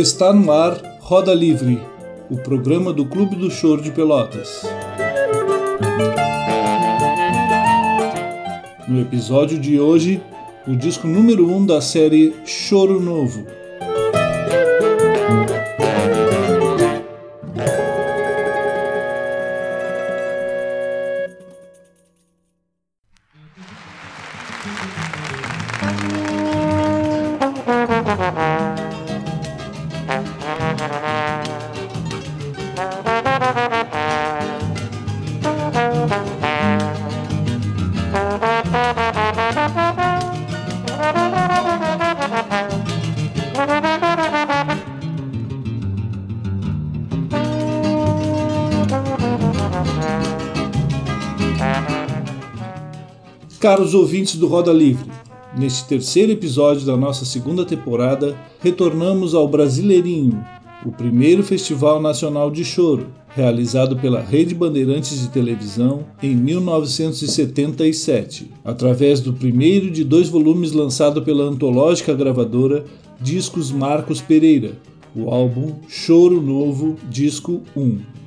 Está no ar Roda Livre, o programa do Clube do Choro de Pelotas. No episódio de hoje, o disco número 1 um da série Choro Novo. Caros ouvintes do Roda Livre, neste terceiro episódio da nossa segunda temporada, retornamos ao Brasileirinho, o primeiro festival nacional de choro, realizado pela Rede Bandeirantes de Televisão em 1977, através do primeiro de dois volumes lançado pela antológica gravadora Discos Marcos Pereira, o álbum Choro Novo, Disco 1.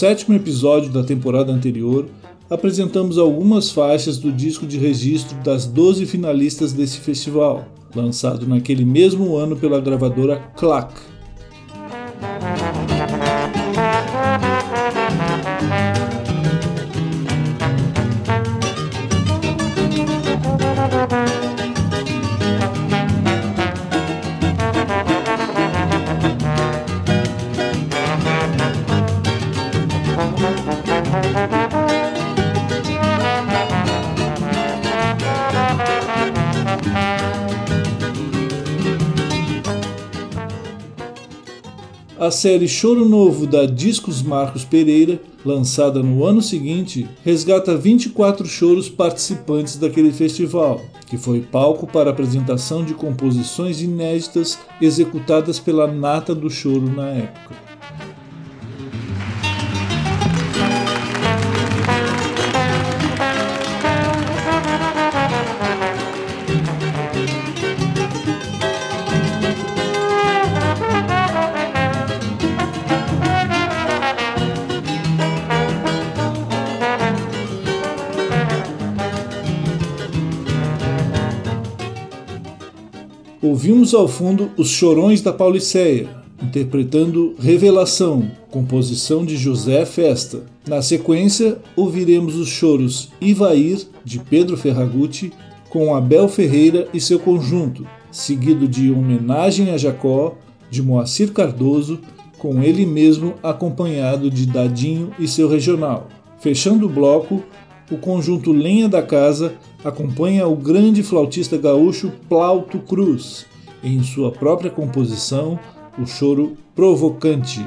Sétimo episódio da temporada anterior, apresentamos algumas faixas do disco de registro das 12 finalistas desse festival, lançado naquele mesmo ano pela gravadora Clack. A série Choro Novo da Discos Marcos Pereira, lançada no ano seguinte, resgata 24 choros participantes daquele festival, que foi palco para a apresentação de composições inéditas executadas pela nata do choro na época. Ouvimos ao fundo Os Chorões da Pauliceia, interpretando Revelação, composição de José Festa. Na sequência, ouviremos os choros Ivair, de Pedro Ferragutti, com Abel Ferreira e seu conjunto, seguido de Homenagem a Jacó, de Moacir Cardoso, com ele mesmo acompanhado de Dadinho e seu regional. Fechando o bloco, o conjunto Lenha da Casa acompanha o grande flautista gaúcho Plauto Cruz, em sua própria composição, o choro provocante.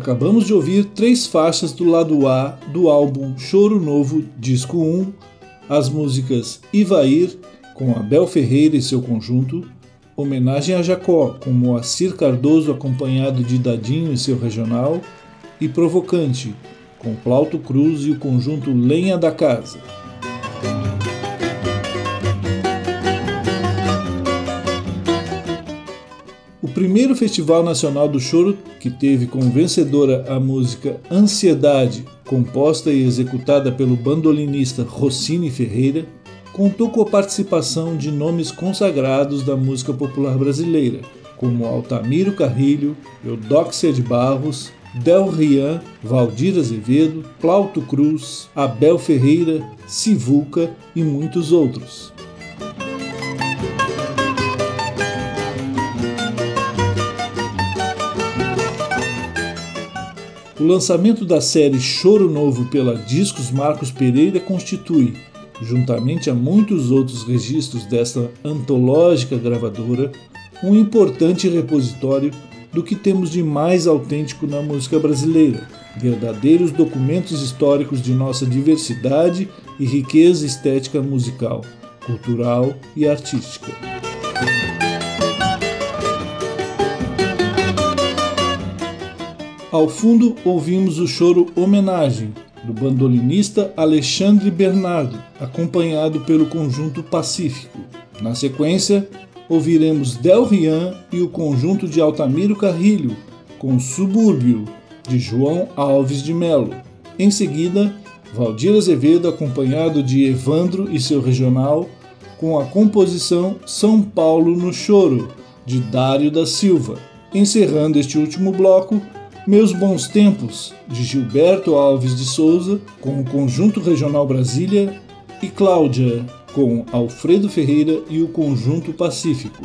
Acabamos de ouvir três faixas do lado A do álbum Choro Novo, disco 1, as músicas Ivair, com Abel Ferreira e seu conjunto, Homenagem a Jacó, com Moacir Cardoso acompanhado de Dadinho e seu regional, e Provocante, com Plauto Cruz e o conjunto Lenha da Casa. Primeiro Festival Nacional do Choro, que teve como vencedora a música Ansiedade, composta e executada pelo bandolinista Rossini Ferreira, contou com a participação de nomes consagrados da música popular brasileira, como Altamiro Carrilho, Eudóxia de Barros, Del Rian, Valdir Azevedo, Plauto Cruz, Abel Ferreira, Sivuca e muitos outros. O lançamento da série Choro Novo pela Discos Marcos Pereira constitui, juntamente a muitos outros registros desta antológica gravadora, um importante repositório do que temos de mais autêntico na música brasileira, verdadeiros documentos históricos de nossa diversidade e riqueza estética musical, cultural e artística. Ao fundo, ouvimos o choro Homenagem, do bandolinista Alexandre Bernardo, acompanhado pelo conjunto Pacífico. Na sequência, ouviremos Del Rian e o conjunto de Altamiro Carrilho, com Subúrbio, de João Alves de Melo. Em seguida, Valdir Azevedo, acompanhado de Evandro e seu regional, com a composição São Paulo no Choro, de Dário da Silva. Encerrando este último bloco, Meus Bons Tempos, de Gilberto Alves de Souza, com o Conjunto Regional Brasília, e Cláudia, com Alfredo Ferreira e o Conjunto Pacífico.